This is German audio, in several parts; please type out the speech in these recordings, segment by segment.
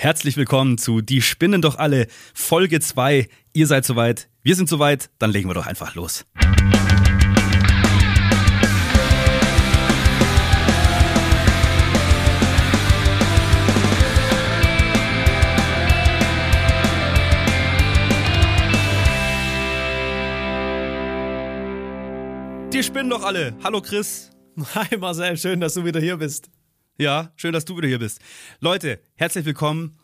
Herzlich willkommen zu Die Spinnen doch alle, Folge 2. Ihr seid soweit, wir sind soweit, dann legen wir doch einfach los. Die spinnen doch alle. Hallo Chris. Hi Marcel, schön, dass du wieder hier bist. Ja, schön, dass du wieder hier bist. Leute, herzlich willkommen.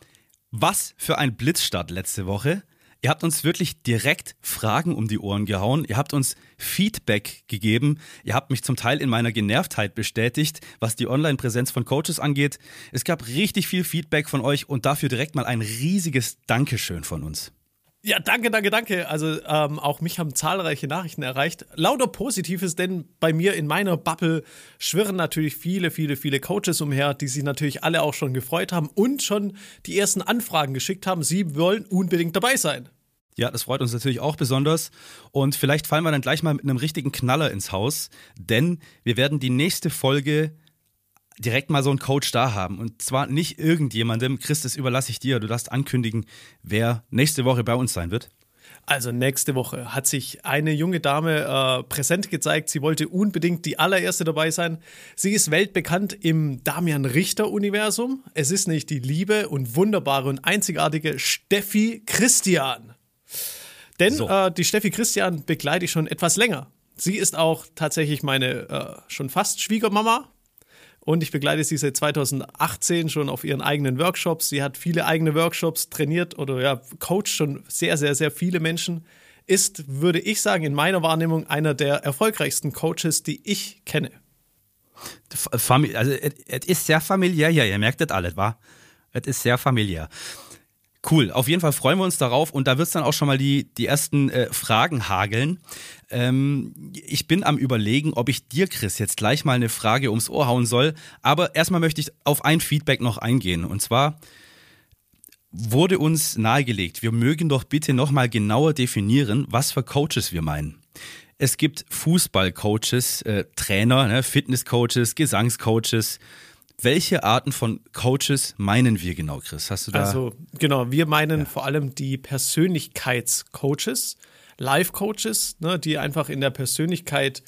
Was für ein Blitzstart letzte Woche. Ihr habt uns wirklich direkt Fragen um die Ohren gehauen. Ihr habt uns Feedback gegeben. Ihr habt mich zum Teil in meiner Genervtheit bestätigt, was die Online-Präsenz von Coaches angeht. Es gab richtig viel Feedback von euch und dafür direkt mal ein riesiges Dankeschön von uns. Ja, danke, danke, danke. Also ähm, auch mich haben zahlreiche Nachrichten erreicht. Lauter Positives, denn bei mir in meiner Bubble schwirren natürlich viele, viele, viele Coaches umher, die sich natürlich alle auch schon gefreut haben und schon die ersten Anfragen geschickt haben. Sie wollen unbedingt dabei sein. Ja, das freut uns natürlich auch besonders. Und vielleicht fallen wir dann gleich mal mit einem richtigen Knaller ins Haus, denn wir werden die nächste Folge direkt mal so einen Coach da haben. Und zwar nicht irgendjemandem. Chris, das überlasse ich dir. Du darfst ankündigen, wer nächste Woche bei uns sein wird. Also nächste Woche hat sich eine junge Dame äh, präsent gezeigt. Sie wollte unbedingt die allererste dabei sein. Sie ist weltbekannt im Damian Richter-Universum. Es ist nicht die liebe und wunderbare und einzigartige Steffi Christian. Denn so. äh, die Steffi Christian begleite ich schon etwas länger. Sie ist auch tatsächlich meine äh, schon fast Schwiegermama. Und ich begleite sie seit 2018 schon auf ihren eigenen Workshops. Sie hat viele eigene Workshops trainiert oder ja, coacht schon sehr, sehr, sehr viele Menschen. Ist, würde ich sagen, in meiner Wahrnehmung einer der erfolgreichsten Coaches, die ich kenne. Also, es ist sehr familiär, ja, ihr merkt das alles, wa? Es ist sehr familiär. Cool, auf jeden Fall freuen wir uns darauf und da wird es dann auch schon mal die, die ersten äh, Fragen hageln. Ähm, ich bin am überlegen, ob ich dir, Chris, jetzt gleich mal eine Frage ums Ohr hauen soll, aber erstmal möchte ich auf ein Feedback noch eingehen und zwar wurde uns nahegelegt, wir mögen doch bitte nochmal genauer definieren, was für Coaches wir meinen. Es gibt Fußballcoaches, äh, Trainer, ne, Fitnesscoaches, Gesangscoaches, welche Arten von Coaches meinen wir genau, Chris? Hast du da? Also genau, wir meinen ja. vor allem die Persönlichkeitscoaches, Life-Coaches, ne, die einfach in der Persönlichkeit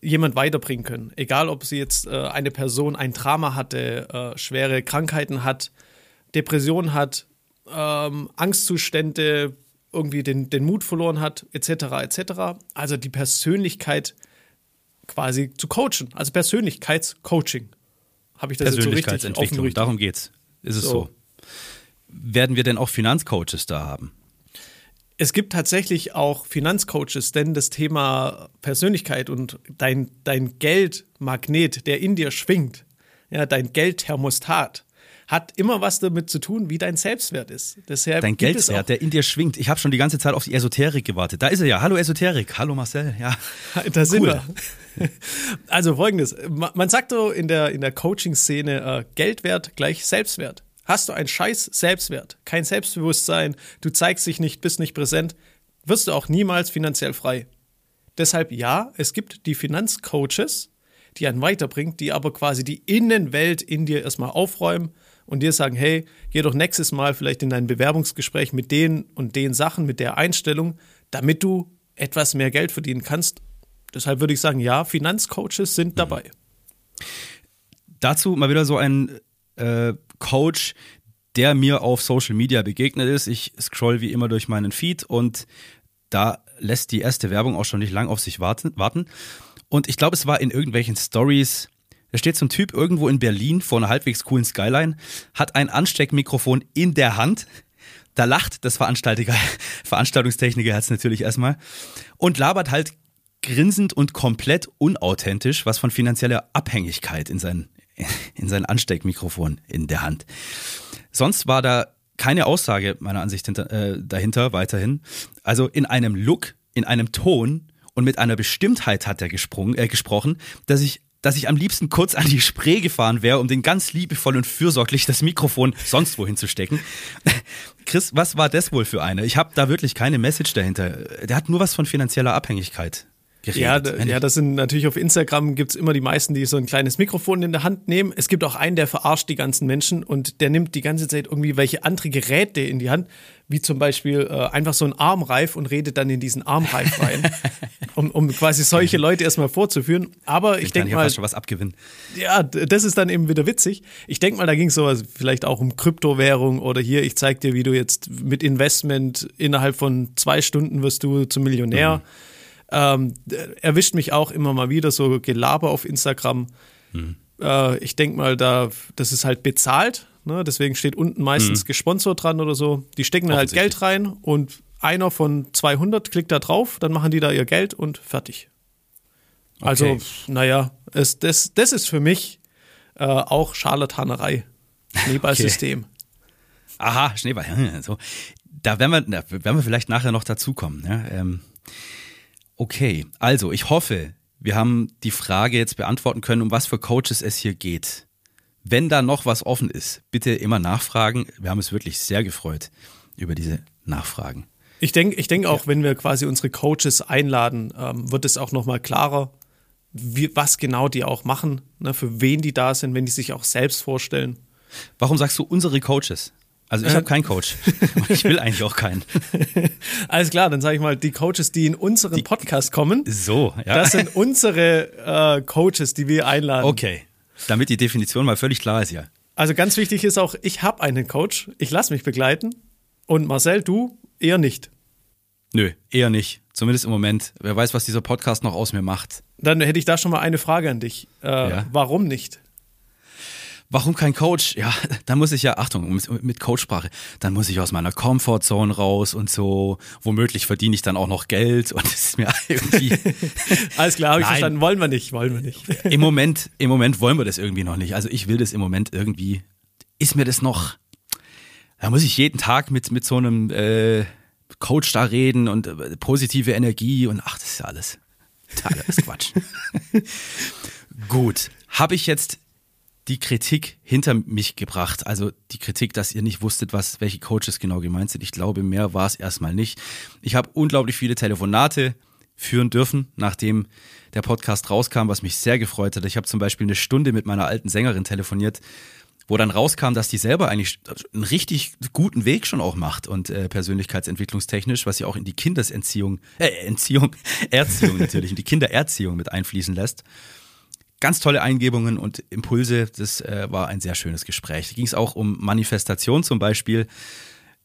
jemand weiterbringen können. Egal, ob sie jetzt äh, eine Person ein Drama hatte, äh, schwere Krankheiten hat, Depressionen hat, ähm, Angstzustände, irgendwie den, den Mut verloren hat, etc. etc. Also die Persönlichkeit quasi zu coachen, also Persönlichkeitscoaching. Habe ich das jetzt so richtig offen Darum geht's. Ist es so. so. Werden wir denn auch Finanzcoaches da haben? Es gibt tatsächlich auch Finanzcoaches, denn das Thema Persönlichkeit und dein, dein Geldmagnet, der in dir schwingt, ja, dein Geldthermostat, hat immer was damit zu tun, wie dein Selbstwert ist. Deshalb dein Geldwert, der in dir schwingt. Ich habe schon die ganze Zeit auf die Esoterik gewartet. Da ist er ja. Hallo Esoterik. Hallo Marcel. Ja. Da sind cool. wir. Also folgendes. Man sagt so in der, in der Coaching-Szene, äh, Geldwert gleich Selbstwert. Hast du einen scheiß Selbstwert, kein Selbstbewusstsein, du zeigst dich nicht, bist nicht präsent, wirst du auch niemals finanziell frei. Deshalb ja, es gibt die Finanzcoaches, die einen weiterbringen, die aber quasi die Innenwelt in dir erstmal aufräumen und dir sagen, hey, geh doch nächstes Mal vielleicht in dein Bewerbungsgespräch mit den und den Sachen, mit der Einstellung, damit du etwas mehr Geld verdienen kannst. Deshalb würde ich sagen, ja, Finanzcoaches sind mhm. dabei. Dazu mal wieder so ein äh, Coach, der mir auf Social Media begegnet ist. Ich scroll wie immer durch meinen Feed und da lässt die erste Werbung auch schon nicht lang auf sich warten. Und ich glaube, es war in irgendwelchen Stories da steht so ein Typ irgendwo in Berlin vor einer halbwegs coolen Skyline, hat ein Ansteckmikrofon in der Hand. Da lacht das Veranstalter, Veranstaltungstechniker jetzt natürlich erstmal und labert halt grinsend und komplett unauthentisch was von finanzieller Abhängigkeit in sein, in sein Ansteckmikrofon in der Hand. Sonst war da keine Aussage meiner Ansicht hinter, äh, dahinter weiterhin. Also in einem Look, in einem Ton und mit einer Bestimmtheit hat er gesprungen, äh, gesprochen, dass ich dass ich am liebsten kurz an die Spree gefahren wäre, um den ganz liebevoll und fürsorglich das Mikrofon sonst wohin zu stecken. Chris, was war das wohl für eine? Ich habe da wirklich keine Message dahinter. Der hat nur was von finanzieller Abhängigkeit. Geredet. Ja, ja, das sind natürlich auf Instagram gibt's immer die meisten, die so ein kleines Mikrofon in der Hand nehmen. Es gibt auch einen, der verarscht die ganzen Menschen und der nimmt die ganze Zeit irgendwie welche andere Geräte in die Hand, wie zum Beispiel äh, einfach so ein Armreif und redet dann in diesen Armreif rein, um, um quasi solche Leute erstmal vorzuführen. Aber ich, ich denke mal, fast schon was abgewinnen. ja, das ist dann eben wieder witzig. Ich denke mal, da ging es sowas vielleicht auch um Kryptowährung oder hier, ich zeig dir, wie du jetzt mit Investment innerhalb von zwei Stunden wirst du zum Millionär. Ähm, erwischt mich auch immer mal wieder so Gelaber auf Instagram. Äh, ich denke mal, da, das ist halt bezahlt. Ne? Deswegen steht unten meistens gesponsert dran oder so. Die stecken da halt Geld rein und einer von 200 klickt da drauf, dann machen die da ihr Geld und fertig. Also, Okay. naja, es, das, das ist für mich äh, auch Scharlatanerei. Schneeballsystem. Aha, Schneeball. hm, So. Da werden wir, da werden wir vielleicht nachher noch dazukommen. Ja? Ähm, okay, also ich hoffe, wir haben die Frage jetzt beantworten können, um was für Coaches es hier geht. Wenn da noch was offen ist, bitte immer nachfragen. Wir haben uns wirklich sehr gefreut über diese Nachfragen. Ich denke ich denk auch, wenn wir quasi unsere Coaches einladen, ähm, wird es auch nochmal klarer, wie, was genau die auch machen, ne, für wen die da sind, wenn die sich auch selbst vorstellen. Warum sagst du unsere Coaches? Also ich Äh. habe keinen Coach. Ich will eigentlich auch keinen. Alles klar, dann sage ich mal, die Coaches, die in unseren Podcast kommen, So, ja. das sind unsere äh, Coaches, die wir einladen. okay. Damit die Definition mal völlig klar ist, ja. Also ganz wichtig ist auch, ich habe einen Coach, ich lasse mich begleiten und Marcel, du eher nicht. Nö, eher nicht. Zumindest im Moment. Wer weiß, was dieser Podcast noch aus mir macht. Dann hätte ich da schon mal eine Frage an dich. Äh, Ja. Warum nicht? Warum kein Coach? Ja, dann muss ich ja, Achtung, mit- Coachsprache, dann muss ich aus meiner Comfortzone raus und so. Womöglich verdiene ich dann auch noch Geld und das ist mir irgendwie. Alles klar, habe ich Nein. verstanden. Wollen wir nicht, wollen wir nicht. Im Moment, im Moment wollen wir das irgendwie noch nicht. Also ich will das im Moment irgendwie. Ist mir das noch. Da muss ich jeden Tag mit, mit so einem äh, Coach da reden und äh, positive Energie und ach, das ist ja alles. Alles Quatsch. Gut. Habe ich jetzt die Kritik hinter mich gebracht. Also die Kritik, dass ihr nicht wusstet, was, welche Coaches genau gemeint sind. Ich glaube, mehr war es erstmal nicht. Ich habe unglaublich viele Telefonate führen dürfen, nachdem der Podcast rauskam, was mich sehr gefreut hat. Ich habe zum Beispiel eine Stunde mit meiner alten Sängerin telefoniert, wo dann rauskam, dass die selber eigentlich einen richtig guten Weg schon auch macht und äh, persönlichkeitsentwicklungstechnisch, was sie auch in die Kindesentziehung, äh, Entziehung, Erziehung natürlich, in die Kindererziehung mit einfließen lässt ganz tolle Eingebungen und Impulse. Das äh, war ein sehr schönes Gespräch. Da ging es auch um Manifestation zum Beispiel.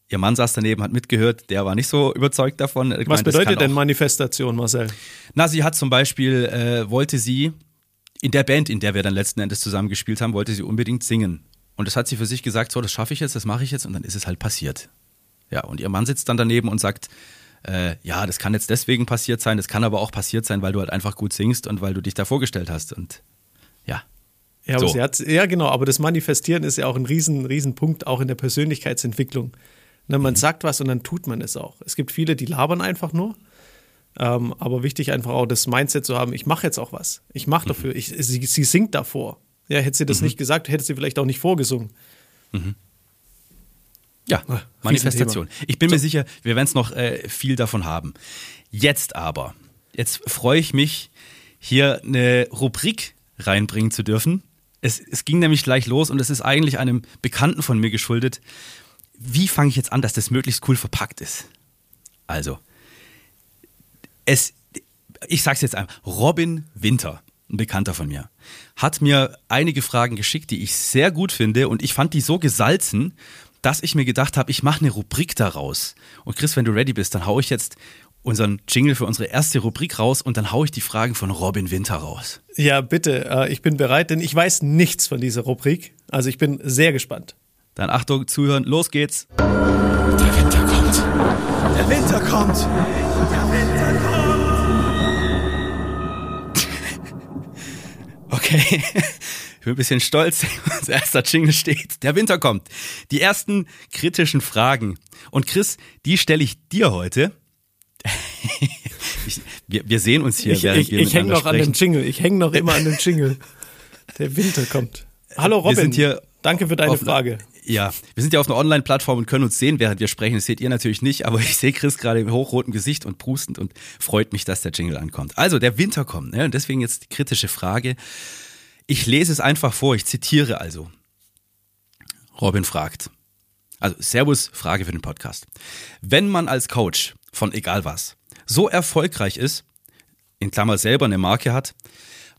Ihr Mann saß daneben, hat mitgehört, der war nicht so überzeugt davon. Was kann bedeutet denn auch- Manifestation, Marcel? Na, sie hat zum Beispiel, äh, wollte sie in der Band, in der wir dann letzten Endes zusammen gespielt haben, wollte sie unbedingt singen. Und das hat sie für sich gesagt, so, das schaffe ich jetzt, das mache ich jetzt und dann ist es halt passiert. Ja, und ihr Mann sitzt dann daneben und sagt, äh, ja, das kann jetzt deswegen passiert sein, das kann aber auch passiert sein, weil du halt einfach gut singst und weil du dich da vorgestellt hast. Und ja, Ja, So. ja, genau, aber das Manifestieren ist ja auch ein riesen, riesen Punkt, auch in der Persönlichkeitsentwicklung. Ne, Mhm. man sagt was und dann tut man es auch. Es gibt viele, die labern einfach nur. Ähm, aber wichtig einfach auch das Mindset zu haben, ich mache jetzt auch was. Ich mache Mhm. dafür. Ich, sie, sie singt davor. Ja, hätte sie das nicht gesagt, hätte sie vielleicht auch nicht vorgesungen. Ja, Ah, Manifestation. Ich bin mir sicher, wir werden es noch äh, viel davon haben. Jetzt aber, jetzt freue ich mich, hier eine Rubrik reinbringen zu dürfen. Es, es ging nämlich gleich los und es ist eigentlich einem Bekannten von mir geschuldet. Wie fange ich jetzt an, dass das möglichst cool verpackt ist? Also, es, ich sag's jetzt einfach, Robin Winter, ein Bekannter von mir, hat mir einige Fragen geschickt, die ich sehr gut finde und ich fand die so gesalzen, dass ich mir gedacht habe, ich mache eine Rubrik daraus. Und Chris, wenn du ready bist, dann hau ich jetzt unseren Jingle für unsere erste Rubrik raus und dann hau ich die Fragen von Robin Winter raus. Ja, bitte, äh, ich bin bereit, denn ich weiß nichts von dieser Rubrik. Also ich bin sehr gespannt. Dann Achtung, zuhören, los geht's. Der Winter kommt. Der Winter kommt. Okay. Ich bin ein bisschen stolz, unser erster Jingle steht. Der Winter kommt. Die ersten kritischen Fragen. Und Chris, die stelle ich dir heute. Ich, wir, wir sehen uns hier, Ich, während ich, wir ich hänge noch an dem sprechen. Jingle. Ich hänge noch immer an dem Jingle. Der Winter kommt. Hallo Robin. sind hier Danke für deine auf- Frage. Ja, wir sind ja auf einer Online-Plattform und können uns sehen, während wir sprechen. Das seht ihr natürlich nicht, aber ich sehe Chris gerade im hochroten Gesicht und prustend und freut mich, dass der Jingle ankommt. Also, der Winter kommt, ne? und deswegen jetzt die kritische Frage. Ich lese es einfach vor, ich zitiere also. Robin fragt. Also, Servus, Frage für den Podcast. Wenn man als Coach von egal was so erfolgreich ist, in Klammer selber eine Marke hat,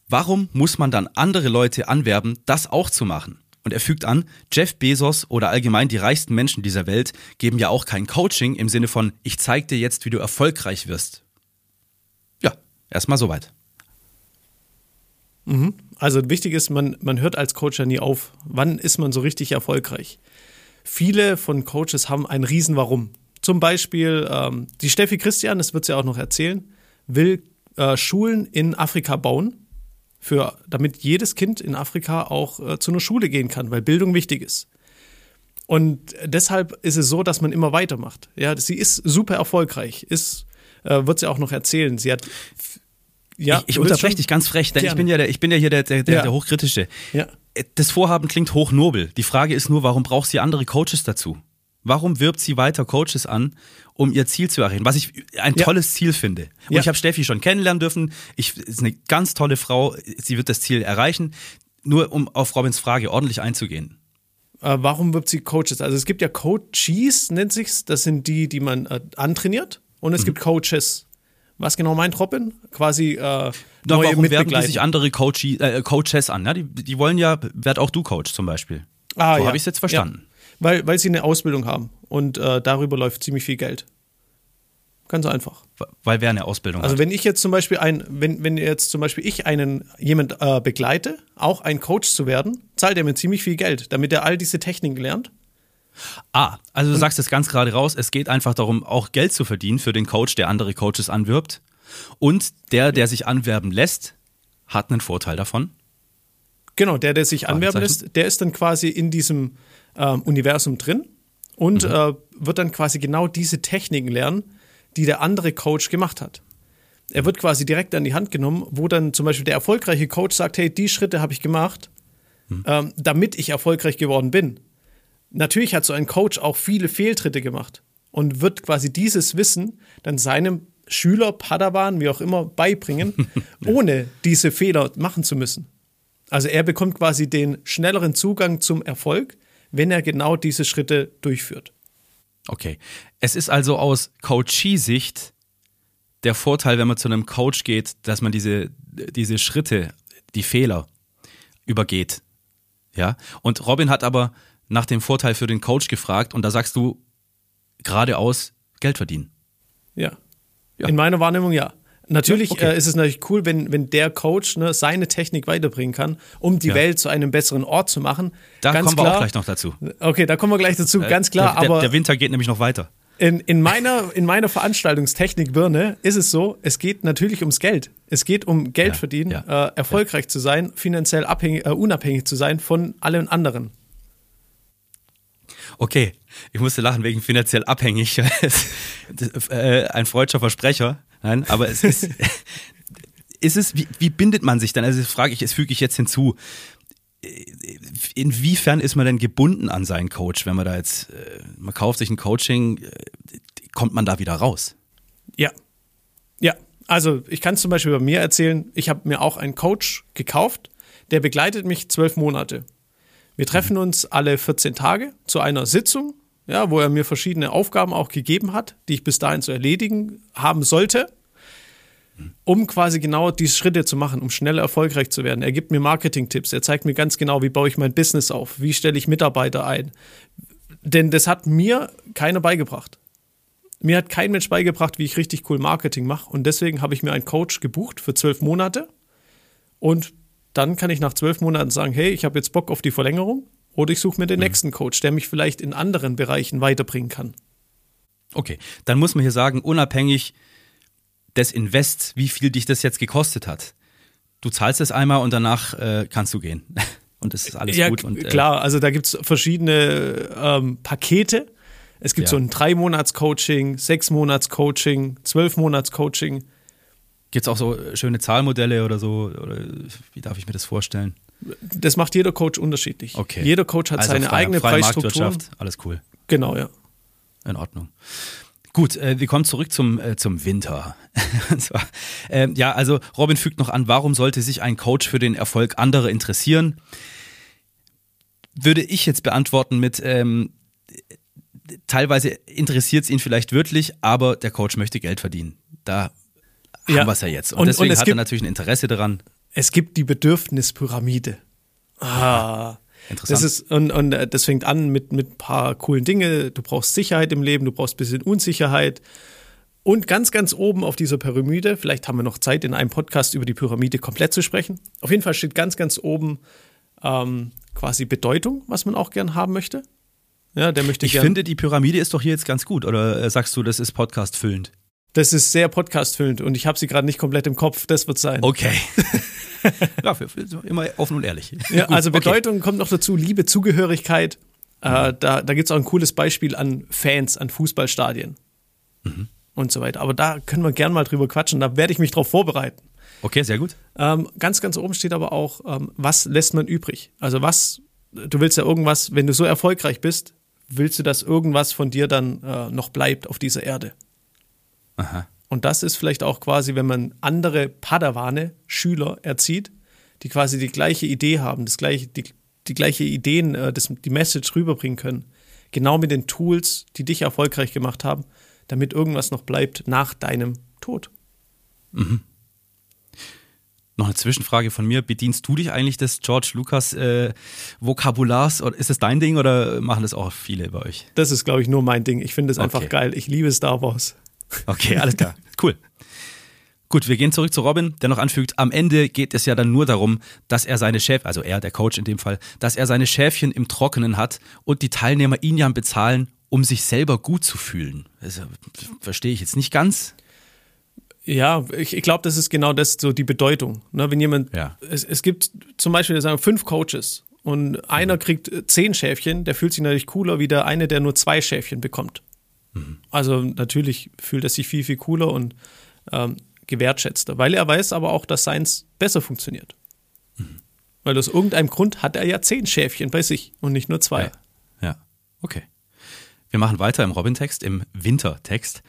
warum muss man dann andere Leute anwerben, das auch zu machen? Und er fügt an, Jeff Bezos oder allgemein die reichsten Menschen dieser Welt geben ja auch kein Coaching im Sinne von, ich zeig dir jetzt, wie du erfolgreich wirst. Ja, erstmal soweit. Mhm. Also wichtig ist, man, man hört als Coach ja nie auf. Wann ist man so richtig erfolgreich? Viele von Coaches haben ein Riesen Warum. Zum Beispiel ähm, die Steffi Christian, das wird sie auch noch erzählen, will äh, Schulen in Afrika bauen für, damit jedes Kind in Afrika auch äh, zu einer Schule gehen kann, weil Bildung wichtig ist. Und deshalb ist es so, dass man immer weitermacht. Ja, sie ist super erfolgreich, ist, äh, wird sie auch noch erzählen. Sie hat ja, ich, ich unterbreche dich ganz frech, denn ich bin ja, der, ich bin ja hier der, der, der, ja. der Hochkritische. Ja. Das Vorhaben klingt hochnobel. Die Frage ist nur, warum braucht sie andere Coaches dazu? Warum wirbt sie weiter Coaches an, um ihr Ziel zu erreichen? Was ich ein ja. tolles Ziel finde. Und ja. ich habe Steffi schon kennenlernen dürfen. Ich ist eine ganz tolle Frau. Sie wird das Ziel erreichen. Nur um auf Robins Frage ordentlich einzugehen. Äh, warum wirbt sie Coaches? Also es gibt ja Coaches, nennt sich's. Das sind die, die man äh, antrainiert. Und es mhm. gibt Coaches. Was genau meint Robin? Quasi äh, neue warum werben die sich andere Coachi, äh, Coaches an? Ja? Die, die wollen ja, werd auch du Coach zum Beispiel. Ah, so ja. habe ich es jetzt verstanden. Ja weil, weil sie eine Ausbildung haben und äh, darüber läuft ziemlich viel Geld. Ganz einfach. Weil wer eine Ausbildung also hat. Also wenn ich jetzt zum Beispiel ein, wenn, wenn jetzt zum Beispiel ich einen jemand äh, begleite, auch ein Coach zu werden, zahlt er mir ziemlich viel Geld, damit er all diese Techniken lernt. Ah, also du sagst es ganz gerade raus, es geht einfach darum, auch Geld zu verdienen für den Coach, der andere Coaches anwirbt. Und der, der sich anwerben lässt, hat einen Vorteil davon. Genau, der, der sich anwerben lässt, der ist dann quasi in diesem ähm, Universum drin und mhm. äh, wird dann quasi genau diese Techniken lernen, die der andere Coach gemacht hat. Er wird quasi direkt an die Hand genommen, wo dann zum Beispiel der erfolgreiche Coach sagt, hey, die Schritte habe ich gemacht, mhm. ähm, damit ich erfolgreich geworden bin. Natürlich hat so ein Coach auch viele Fehltritte gemacht und wird quasi dieses Wissen dann seinem Schüler, Padawan, wie auch immer, beibringen, ohne diese Fehler machen zu müssen. Also er bekommt quasi den schnelleren Zugang zum Erfolg, wenn er genau diese Schritte durchführt. Okay. Es ist also aus Coachie-Sicht der Vorteil, wenn man zu einem Coach geht, dass man diese, diese Schritte, die Fehler übergeht. Ja. Und Robin hat aber nach dem Vorteil für den Coach gefragt und da sagst du geradeaus Geld verdienen. Ja. ja. In meiner Wahrnehmung ja. Natürlich okay. äh, ist es natürlich cool, wenn, wenn der Coach ne, seine Technik weiterbringen kann, um die ja. Welt zu einem besseren Ort zu machen. Da Ganz kommen klar, wir auch gleich noch dazu. Okay, da kommen wir gleich dazu, äh, ganz klar. Der, der, aber der Winter geht nämlich noch weiter. In, in, meiner, in meiner Veranstaltungstechnik-Birne ist es so, es geht natürlich ums Geld. Es geht um Geld ja, verdienen, ja, äh, erfolgreich zu sein, finanziell abhängig, äh, unabhängig zu sein von allen anderen. Okay, ich musste lachen wegen finanziell abhängig. äh, ein freudscher Versprecher. Nein, aber es ist, ist es, wie, wie bindet man sich dann? Also das frage ich, das füge ich jetzt hinzu. Inwiefern ist man denn gebunden an seinen Coach, wenn man da jetzt, äh, man kauft sich ein Coaching, äh, kommt man da wieder raus? Ja. Ja. Also ich kann zum Beispiel bei mir erzählen, ich habe mir auch einen Coach gekauft, der begleitet mich zwölf Monate. Wir treffen uns alle 14 Tage zu einer Sitzung ja, wo er mir verschiedene Aufgaben auch gegeben hat, die ich bis dahin zu erledigen haben sollte, um quasi genau diese Schritte zu machen, um schneller erfolgreich zu werden. Er gibt mir Marketing-Tipps, er zeigt mir ganz genau, wie baue ich mein Business auf, wie stelle ich Mitarbeiter ein. Denn das hat mir keiner beigebracht. Mir hat kein Mensch beigebracht, wie ich richtig cool Marketing mache. Und deswegen habe ich mir einen Coach gebucht für zwölf Monate. Und dann kann ich nach zwölf Monaten sagen, hey, ich habe jetzt Bock auf die Verlängerung oder ich suche mir den mhm. nächsten Coach, der mich vielleicht in anderen Bereichen weiterbringen kann. Okay, dann muss man hier sagen, unabhängig des Invests, wie viel dich das jetzt gekostet hat. Du zahlst es einmal und danach äh, kannst du gehen. Und es ist alles ja, gut. Und, äh, klar, also da gibt es verschiedene ähm, Pakete. Es gibt ja. so ein Drei-Monats-Coaching, Sechs-Monats-Coaching, Zwölf-Monats-Coaching. Gibt es auch so schöne Zahlmodelle oder so? Oder wie darf ich mir das vorstellen? Das macht jeder Coach unterschiedlich. Okay. Jeder Coach hat also seine freie, eigene freie Preisstruktur. Marktwirtschaft, alles cool. Genau, ja. In Ordnung. Gut, äh, wir kommen zurück zum, äh, zum Winter. Zwar, äh, ja, also Robin fügt noch an, warum sollte sich ein Coach für den Erfolg anderer interessieren? Würde ich jetzt beantworten mit, ähm, teilweise interessiert es ihn vielleicht wirklich, aber der Coach möchte Geld verdienen. Da Ja. haben wir es ja jetzt. Und, Und- deswegen und es hat er natürlich ein Interesse daran. Es gibt die Bedürfnispyramide. Ah. Interessant. Das ist, und, und äh, das fängt an mit, mit ein paar coolen Dinge. Du brauchst Sicherheit im Leben, du brauchst ein bisschen Unsicherheit. Und ganz, ganz oben auf dieser Pyramide, vielleicht haben wir noch Zeit, in einem Podcast über die Pyramide komplett zu sprechen. Auf jeden Fall steht ganz, ganz oben ähm, quasi Bedeutung, was man auch gern haben möchte. Ja, der möchte ich gern. finde, die Pyramide ist doch hier jetzt ganz gut. Oder äh, sagst du, das ist Podcast füllend? Das ist sehr podcastfüllend und ich habe sie gerade nicht komplett im Kopf. Das wird sein. Okay. ja, immer offen und ehrlich. Ja, also okay. Bedeutung kommt noch dazu, Liebe, Zugehörigkeit. Äh, da da gibt es auch ein cooles Beispiel an Fans, an Fußballstadien und so weiter. Aber da können wir gern mal drüber quatschen, da werde ich mich drauf vorbereiten. Okay, sehr gut. Ähm, ganz, ganz oben steht aber auch, ähm, was lässt man übrig? Also was, du willst ja irgendwas, wenn du so erfolgreich bist, willst du, dass irgendwas von dir dann äh, noch bleibt auf dieser Erde. Aha. Und das ist vielleicht auch quasi, wenn man andere Padawane, Schüler erzieht, die quasi die gleiche Idee haben, das gleiche, die, die gleiche Ideen, äh, das, die Message rüberbringen können. Genau mit den Tools, die dich erfolgreich gemacht haben, damit irgendwas noch bleibt nach deinem Tod. Noch eine Zwischenfrage von mir. Bedienst du dich eigentlich des George Lucas äh, Vokabulars? Oder ist das dein Ding oder machen das auch viele bei euch? Das ist, glaube ich, nur mein Ding. Ich finde es Okay. einfach geil. Ich liebe Star Wars. Okay, alles klar. Cool. Gut, wir gehen zurück zu Robin, der noch anfügt, am Ende geht es ja dann nur darum, dass er seine Schäfchen, also er, der Coach in dem Fall, dass er seine Schäfchen im Trockenen hat und die Teilnehmer ihn ja bezahlen, um sich selber gut zu fühlen. Also, verstehe ich jetzt nicht ganz. Ja, ich, ich glaube, das ist genau das, so die Bedeutung. Ne, wenn jemand, Ja. es, es gibt zum Beispiel sagen wir, fünf Coaches und einer kriegt äh, zehn Schäfchen, der fühlt sich natürlich cooler wie der eine, der nur zwei Schäfchen bekommt. Also natürlich fühlt er sich viel, viel cooler und ähm, gewertschätzter, weil er weiß aber auch, dass seins besser funktioniert. Weil aus irgendeinem Grund hat er ja zehn Schäfchen bei sich und nicht nur zwei. Ja. ja. Okay. Wir machen weiter im Robin-Text, im Winter-Text.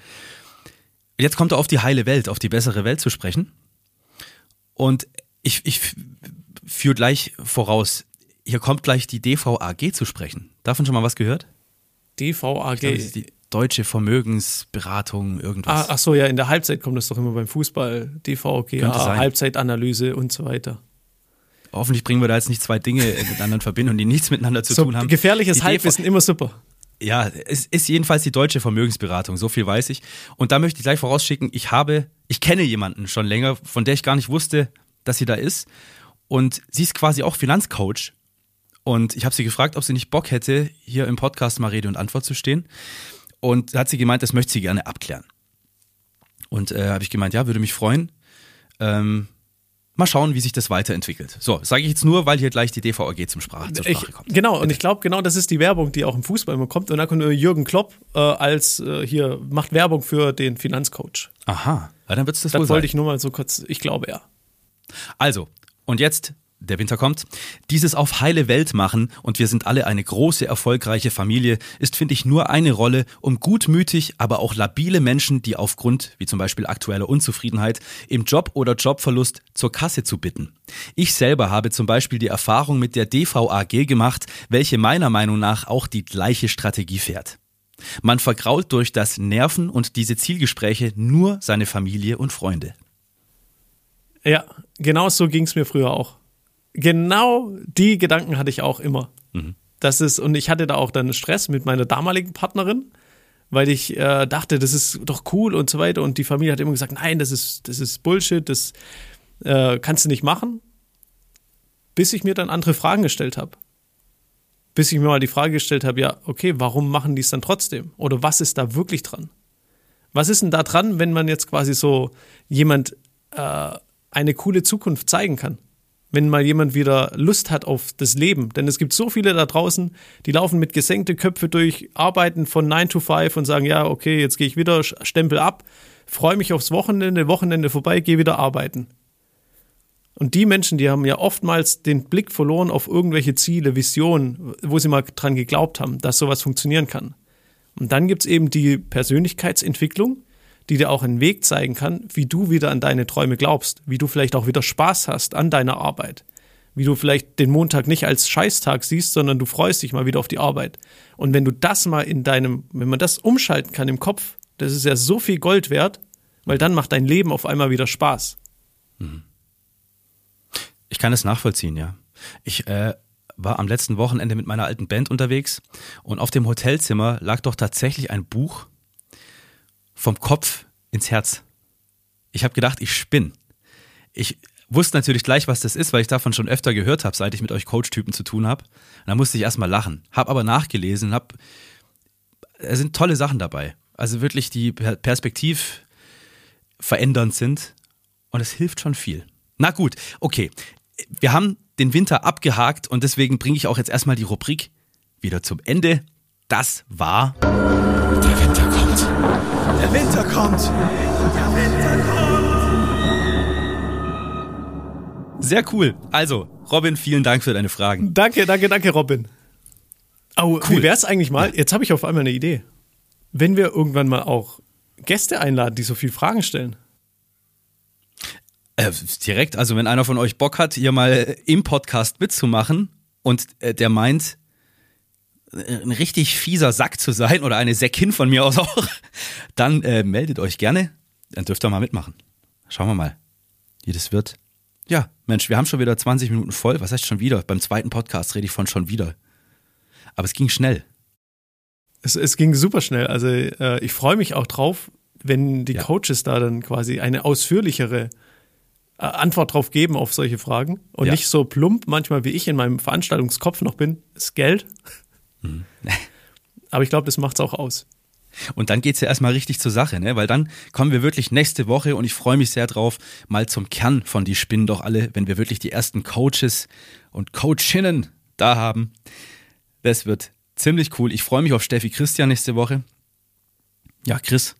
Jetzt kommt er auf die heile Welt, auf die bessere Welt zu sprechen. Und ich, ich führe gleich voraus, hier kommt gleich die DVAG zu sprechen. Davon schon mal was gehört? DVAG. Glaube, die Deutsche Vermögensberatung, Ah, irgendwas. ach so, ja, in der Halbzeit kommt das doch immer beim Fußball. DVG, Könnte sein. Halbzeitanalyse und so weiter. Hoffentlich bringen wir da jetzt nicht zwei Dinge miteinander in Verbindung, die nichts miteinander zu So tun haben. gefährliches Die Halbwissen, immer super. Ja, es ist jedenfalls die deutsche Vermögensberatung, so viel weiß ich. Und da möchte ich gleich vorausschicken, ich habe, ich kenne jemanden schon länger, von der ich gar nicht wusste, dass sie da ist. Und sie ist quasi auch Finanzcoach. Und ich habe sie gefragt, ob sie nicht Bock hätte, hier im Podcast mal Rede und Antwort zu stehen. Und hat sie gemeint, das möchte sie gerne abklären. Und äh, habe ich gemeint, ja, würde mich freuen. Ähm, mal schauen, wie sich das weiterentwickelt. So, sage ich jetzt nur, weil hier gleich die DVAG zum Sprache, zur Sprache Ich, kommt. genau, und ich glaube, genau das ist die Werbung, die auch im Fußball immer kommt. Und da kommt Jürgen Klopp äh, als äh, hier, macht Werbung für den Finanzcoach. Aha, ja, dann wird es das, Das wohl wollte sein. ich nur mal so kurz, ich glaube ja. Also, und jetzt, der Winter kommt. Dieses auf heile Welt machen und wir sind alle eine große, erfolgreiche Familie ist, finde ich, nur eine Rolle, um gutmütig, aber auch labile Menschen, die aufgrund, wie zum Beispiel aktueller Unzufriedenheit, im Job oder Jobverlust zur Kasse zu bitten. Ich selber habe zum Beispiel die Erfahrung mit der DVAG gemacht, welche meiner Meinung nach auch die gleiche Strategie fährt. Man vergrault durch das Nerven und diese Zielgespräche nur seine Familie und Freunde. Ja, genau so ging es mir früher auch. Genau die Gedanken hatte ich auch immer. Das ist, und ich hatte da auch dann Stress mit meiner damaligen Partnerin, weil ich äh, dachte, das ist doch cool und so weiter. Und die Familie hat immer gesagt, nein, das ist, das ist Bullshit, das äh, kannst du nicht machen. Bis ich mir dann andere Fragen gestellt habe. Bis ich mir mal die Frage gestellt habe, ja, okay, warum machen die es dann trotzdem? Oder was ist da wirklich dran? Was ist denn da dran, wenn man jetzt quasi so jemand äh, eine coole Zukunft zeigen kann? Wenn mal jemand wieder Lust hat auf das Leben. Denn es gibt so viele da draußen, die laufen mit gesenkte Köpfe durch, arbeiten von 9 to 5 und sagen, ja, okay, jetzt gehe ich wieder, Stempel ab, freue mich aufs Wochenende, Wochenende vorbei, gehe wieder arbeiten. Und die Menschen, die haben ja oftmals den Blick verloren auf irgendwelche Ziele, Visionen, wo sie mal dran geglaubt haben, dass sowas funktionieren kann. Und dann gibt's eben die Persönlichkeitsentwicklung, die dir auch einen Weg zeigen kann, wie du wieder an deine Träume glaubst, wie du vielleicht auch wieder Spaß hast an deiner Arbeit, wie du vielleicht den Montag nicht als Scheißtag siehst, sondern du freust dich mal wieder auf die Arbeit. Und wenn du das mal in deinem, wenn man das umschalten kann im Kopf, das ist ja so viel Gold wert, weil dann macht dein Leben auf einmal wieder Spaß. Ich kann es nachvollziehen, ja. Ich äh, war am letzten Wochenende mit meiner alten Band unterwegs und auf dem Hotelzimmer lag doch tatsächlich ein Buch vom Kopf ins Herz. Ich habe gedacht, ich spinn. Ich wusste natürlich gleich, was das ist, weil ich davon schon öfter gehört habe, seit ich mit euch Coach-Typen zu tun habe. Da musste ich erstmal lachen, habe aber nachgelesen, habe es sind tolle Sachen dabei. Also wirklich die Perspektiv verändernd sind und es hilft schon viel. Na gut, okay. Wir haben den Winter abgehakt und deswegen bringe ich auch jetzt erstmal die Rubrik wieder zum Ende. Das war. Der Winter kommt. Der Winter kommt. Sehr cool. Also, Robin, vielen Dank für deine Fragen. Danke, danke, danke, Robin. Oh, Cool. wie wär's eigentlich mal? Jetzt habe ich auf einmal eine Idee. Wenn wir irgendwann mal auch Gäste einladen, die so viel Fragen stellen. Äh, direkt, also wenn einer von euch Bock hat, hier mal im Podcast mitzumachen und äh, der meint, ein richtig fieser Sack zu sein oder eine Säckin von mir aus auch, dann äh, meldet euch gerne. Dann dürft ihr mal mitmachen. Schauen wir mal, wie das wird. Ja, Mensch, wir haben schon wieder 20 Minuten voll. Was heißt schon wieder? Beim zweiten Podcast rede ich von schon wieder. Aber es ging schnell. Es, es ging super schnell. Also äh, ich freue mich auch drauf, wenn die Ja. Coaches da dann quasi eine ausführlichere äh, Antwort drauf geben auf solche Fragen und Ja. nicht so plump manchmal wie ich in meinem Veranstaltungskopf noch bin. Ist Geld. Mhm. Aber ich glaube, das macht's auch aus. Und dann geht's ja erstmal richtig zur Sache, ne? Weil dann kommen wir wirklich nächste Woche und ich freue mich sehr drauf, mal zum Kern von die Spinnen doch alle, wenn wir wirklich die ersten Coaches und Coachinnen da haben. Das wird ziemlich cool. Ich freue mich auf Steffi Christian nächste Woche. Ja, Chris,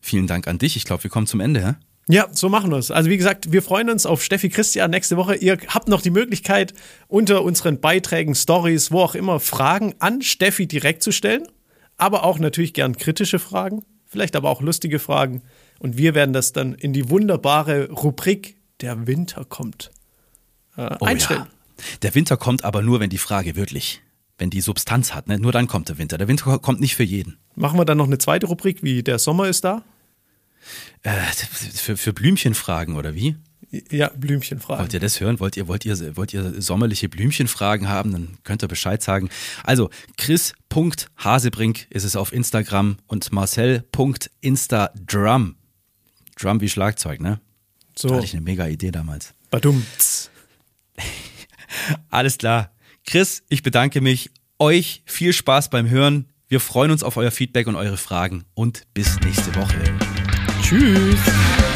vielen Dank an dich. Ich glaube, wir kommen zum Ende, ja? Ja, so machen wir es. Also wie gesagt, wir freuen uns auf Steffi Christian nächste Woche. Ihr habt noch die Möglichkeit, unter unseren Beiträgen, Stories, wo auch immer, Fragen an Steffi direkt zu stellen. Aber auch natürlich gern kritische Fragen, vielleicht aber auch lustige Fragen. Und wir werden das dann in die wunderbare Rubrik Der Winter kommt äh, Oh einstellen. Ja. Der Winter kommt aber nur, wenn die Frage wirklich, wenn die Substanz hat, ne? Nur dann kommt der Winter. Der Winter kommt nicht für jeden. Machen wir dann noch eine zweite Rubrik, wie der Sommer ist da? Äh, für, für Blümchenfragen oder wie? Ja, Blümchenfragen. Wollt ihr das hören? Wollt ihr, wollt ihr, wollt ihr sommerliche Blümchenfragen haben? Dann könnt ihr Bescheid sagen. Also, chris.hasebrink ist es auf Instagram und marcel.instadrum. Drum wie Schlagzeug, ne? Da So, hatte ich eine mega Idee damals. badum. Alles klar. Chris, ich bedanke mich. Euch viel Spaß beim Hören. Wir freuen uns auf euer Feedback und eure Fragen und bis nächste Woche. Tschüss.